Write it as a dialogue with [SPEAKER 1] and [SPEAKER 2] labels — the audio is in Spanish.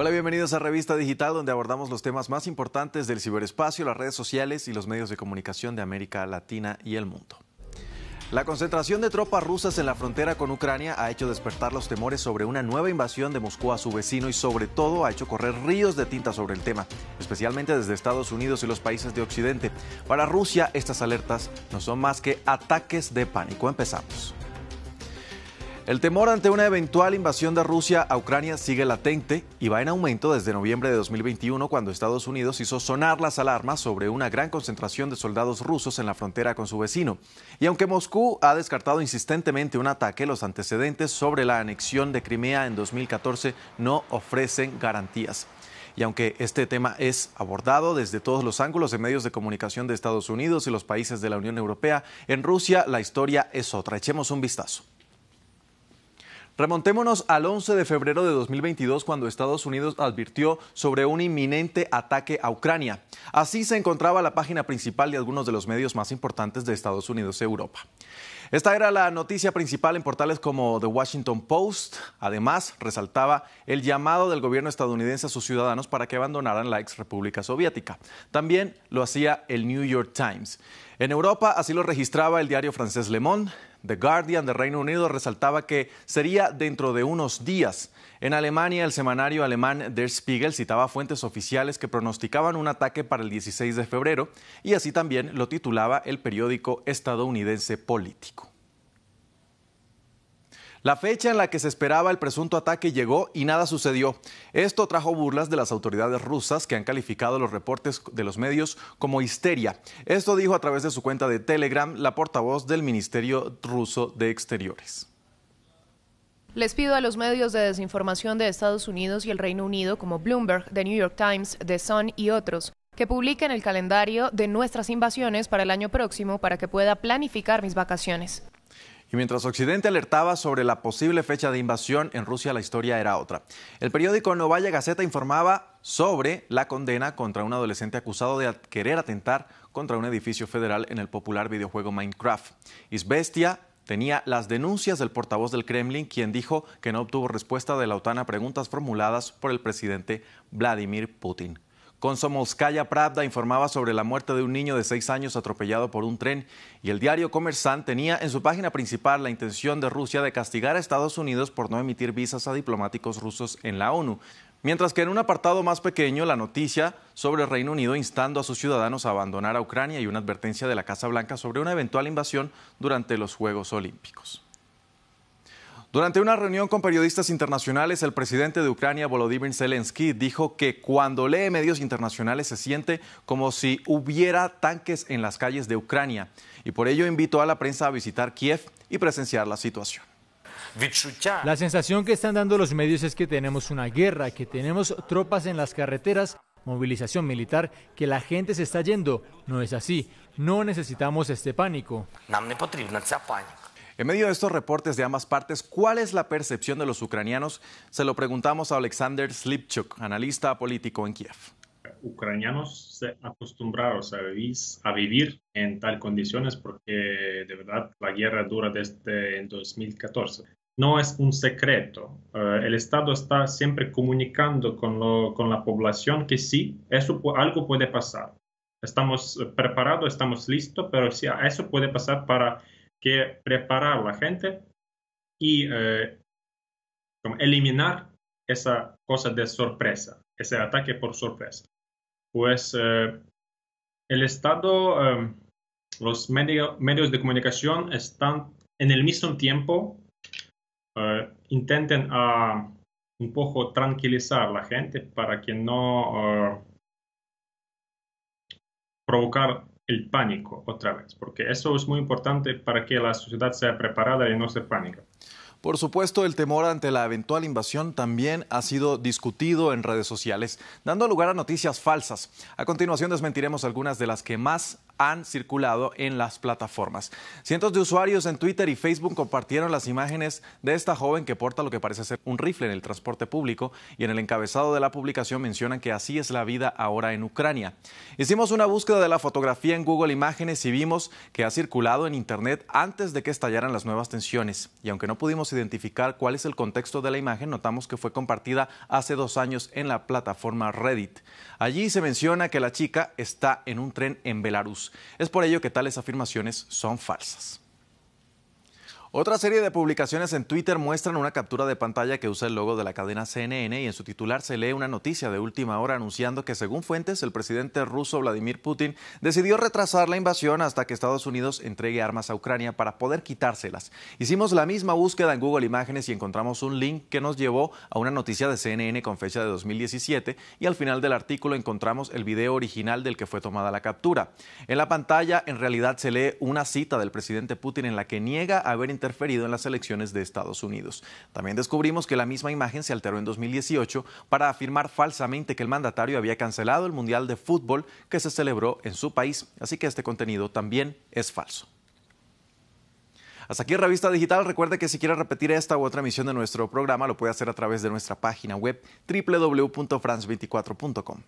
[SPEAKER 1] Hola, bienvenidos a Revista Digital, donde abordamos los temas más importantes del ciberespacio, las redes sociales y los medios de comunicación de América Latina y el mundo. La concentración de tropas rusas en la frontera con Ucrania ha hecho despertar los temores sobre una nueva invasión de Moscú a su vecino y sobre todo ha hecho correr ríos de tinta sobre el tema, especialmente desde Estados Unidos y los países de Occidente. Para Rusia estas alertas no son más que ataques de pánico. Empezamos. El temor ante una eventual invasión de Rusia a Ucrania sigue latente y va en aumento desde noviembre de 2021 cuando Estados Unidos hizo sonar las alarmas sobre una gran concentración de soldados rusos en la frontera con su vecino. Y aunque Moscú ha descartado insistentemente un ataque, los antecedentes sobre la anexión de Crimea en 2014 no ofrecen garantías. Y aunque este tema es abordado desde todos los ángulos de medios de comunicación de Estados Unidos y los países de la Unión Europea, en Rusia la historia es otra. Echemos un vistazo. Remontémonos al 11 de febrero de 2022 cuando Estados Unidos advirtió sobre un inminente ataque a Ucrania. Así se encontraba la página principal de algunos de los medios más importantes de Estados Unidos y Europa. Esta era la noticia principal en portales como The Washington Post. Además, resaltaba el llamado del gobierno estadounidense a sus ciudadanos para que abandonaran la ex República Soviética. También lo hacía el New York Times. En Europa así lo registraba el diario francés Le Monde. The Guardian de Reino Unido resaltaba que sería dentro de unos días. En Alemania, el semanario alemán Der Spiegel citaba fuentes oficiales que pronosticaban un ataque para el 16 de febrero y así también lo titulaba el periódico estadounidense Político. La fecha en la que se esperaba el presunto ataque llegó y nada sucedió. Esto trajo burlas de las autoridades rusas que han calificado los reportes de los medios como histeria. Esto dijo a través de su cuenta de Telegram la portavoz del Ministerio ruso de Exteriores.
[SPEAKER 2] Les pido a los medios de desinformación de Estados Unidos y el Reino Unido como Bloomberg, The New York Times, The Sun y otros que publiquen el calendario de nuestras invasiones para el año próximo para que pueda planificar mis vacaciones.
[SPEAKER 1] Y mientras Occidente alertaba sobre la posible fecha de invasión, en Rusia la historia era otra. El periódico Novaya Gazeta informaba sobre la condena contra un adolescente acusado de querer atentar contra un edificio federal en el popular videojuego Minecraft. Isbestia tenía las denuncias del portavoz del Kremlin, quien dijo que no obtuvo respuesta de la OTAN a preguntas formuladas por el presidente Vladimir Putin. Komsomolskaya Pravda informaba sobre la muerte de un niño de seis años atropellado por un tren y el diario Comersant tenía en su página principal la intención de Rusia de castigar a Estados Unidos por no emitir visas a diplomáticos rusos en la ONU. Mientras que en un apartado más pequeño, la noticia sobre el Reino Unido instando a sus ciudadanos a abandonar a Ucrania y una advertencia de la Casa Blanca sobre una eventual invasión durante los Juegos Olímpicos. Durante una reunión con periodistas internacionales, el presidente de Ucrania, Volodymyr Zelensky, dijo que cuando lee medios internacionales se siente como si hubiera tanques en las calles de Ucrania y por ello invitó a la prensa a visitar Kiev y presenciar la situación.
[SPEAKER 3] La sensación que están dando los medios es que tenemos una guerra, que tenemos tropas en las carreteras, movilización militar, que la gente se está yendo. No es así. No necesitamos este pánico.
[SPEAKER 1] En medio de estos reportes de ambas partes, ¿cuál es la percepción de los ucranianos? Se lo preguntamos a Alexander Slipchuk, analista político en Kiev.
[SPEAKER 4] Ucranianos se acostumbraron a vivir, en tal condiciones porque de verdad la guerra dura desde 2014 no es un secreto. Eh, el Estado está siempre comunicando con, la población que sí, eso algo puede pasar. Estamos preparados, estamos listos, pero sí, eso puede pasar para que preparar a la gente y eh, eliminar esa cosa de sorpresa, ese ataque por sorpresa. Pues eh, el Estado, eh, los medios de comunicación están en el mismo tiempo, intenten ah, un poco tranquilizar a la gente para que no provocar el pánico otra vez, porque eso es muy importante para que la sociedad sea preparada y no se pánica.
[SPEAKER 1] Por supuesto, el temor ante la eventual invasión también ha sido discutido en redes sociales, dando lugar a noticias falsas. A continuación desmentiremos algunas de las que más han circulado en las plataformas. Cientos de usuarios en Twitter y Facebook compartieron las imágenes de esta joven que porta lo que parece ser un rifle en el transporte público y en el encabezado de la publicación mencionan que así es la vida ahora en Ucrania. Hicimos una búsqueda de la fotografía en Google Imágenes y vimos que ha circulado en Internet antes de que estallaran las nuevas tensiones. Y aunque no pudimos identificar cuál es el contexto de la imagen, notamos que fue compartida hace dos años en la plataforma Reddit. Allí se menciona que la chica está en un tren en Belarus. Es por ello que tales afirmaciones son falsas. Otra serie de publicaciones en Twitter muestran una captura de pantalla que usa el logo de la cadena CNN y en su titular se lee una noticia de última hora anunciando que según fuentes el presidente ruso Vladimir Putin decidió retrasar la invasión hasta que Estados Unidos entregue armas a Ucrania para poder quitárselas. Hicimos la misma búsqueda en Google Imágenes y encontramos un link que nos llevó a una noticia de CNN con fecha de 2017 y al final del artículo encontramos el video original del que fue tomada la captura. En la pantalla en realidad se lee una cita del presidente Putin en la que niega haber interferido en las elecciones de Estados Unidos. También descubrimos que la misma imagen se alteró en 2018 para afirmar falsamente que el mandatario había cancelado el Mundial de Fútbol que se celebró en su país, así que este contenido también es falso. Hasta aquí Revista Digital. Recuerde que si quiere repetir esta u otra emisión de nuestro programa, lo puede hacer a través de nuestra página web www.france24.com.